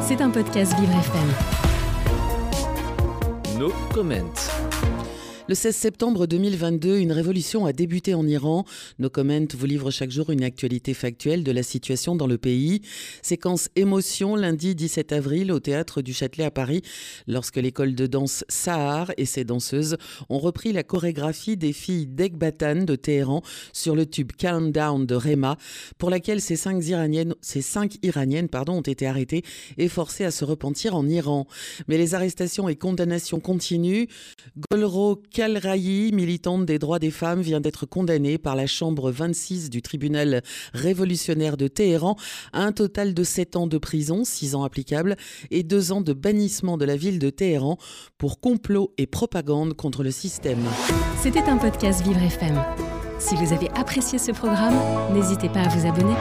C'est un podcast Vivre FM. No comment. Le 16 septembre 2022, une révolution a débuté en Iran. Nos comments vous livrent chaque jour une actualité factuelle de la situation dans le pays. Séquence émotion lundi 17 avril au théâtre du Châtelet à Paris, lorsque l'école de danse Sahar et ses danseuses ont repris la chorégraphie des filles d'Ekbatan de Téhéran sur le tube Calm Down de Rema, pour laquelle ces cinq Iraniennes, ces cinq Iraniennes pardon, ont été arrêtées et forcées à se repentir en Iran. Mais les arrestations et condamnations continuent. Kalrayi, militante des droits des femmes, vient d'être condamnée par la chambre 26 du tribunal révolutionnaire de Téhéran à un total de 7 ans de prison, 6 ans applicables, et 2 ans de bannissement de la ville de Téhéran pour complot et propagande contre le système. C'était un podcast Vivre FM. Si vous avez apprécié ce programme, n'hésitez pas à vous abonner.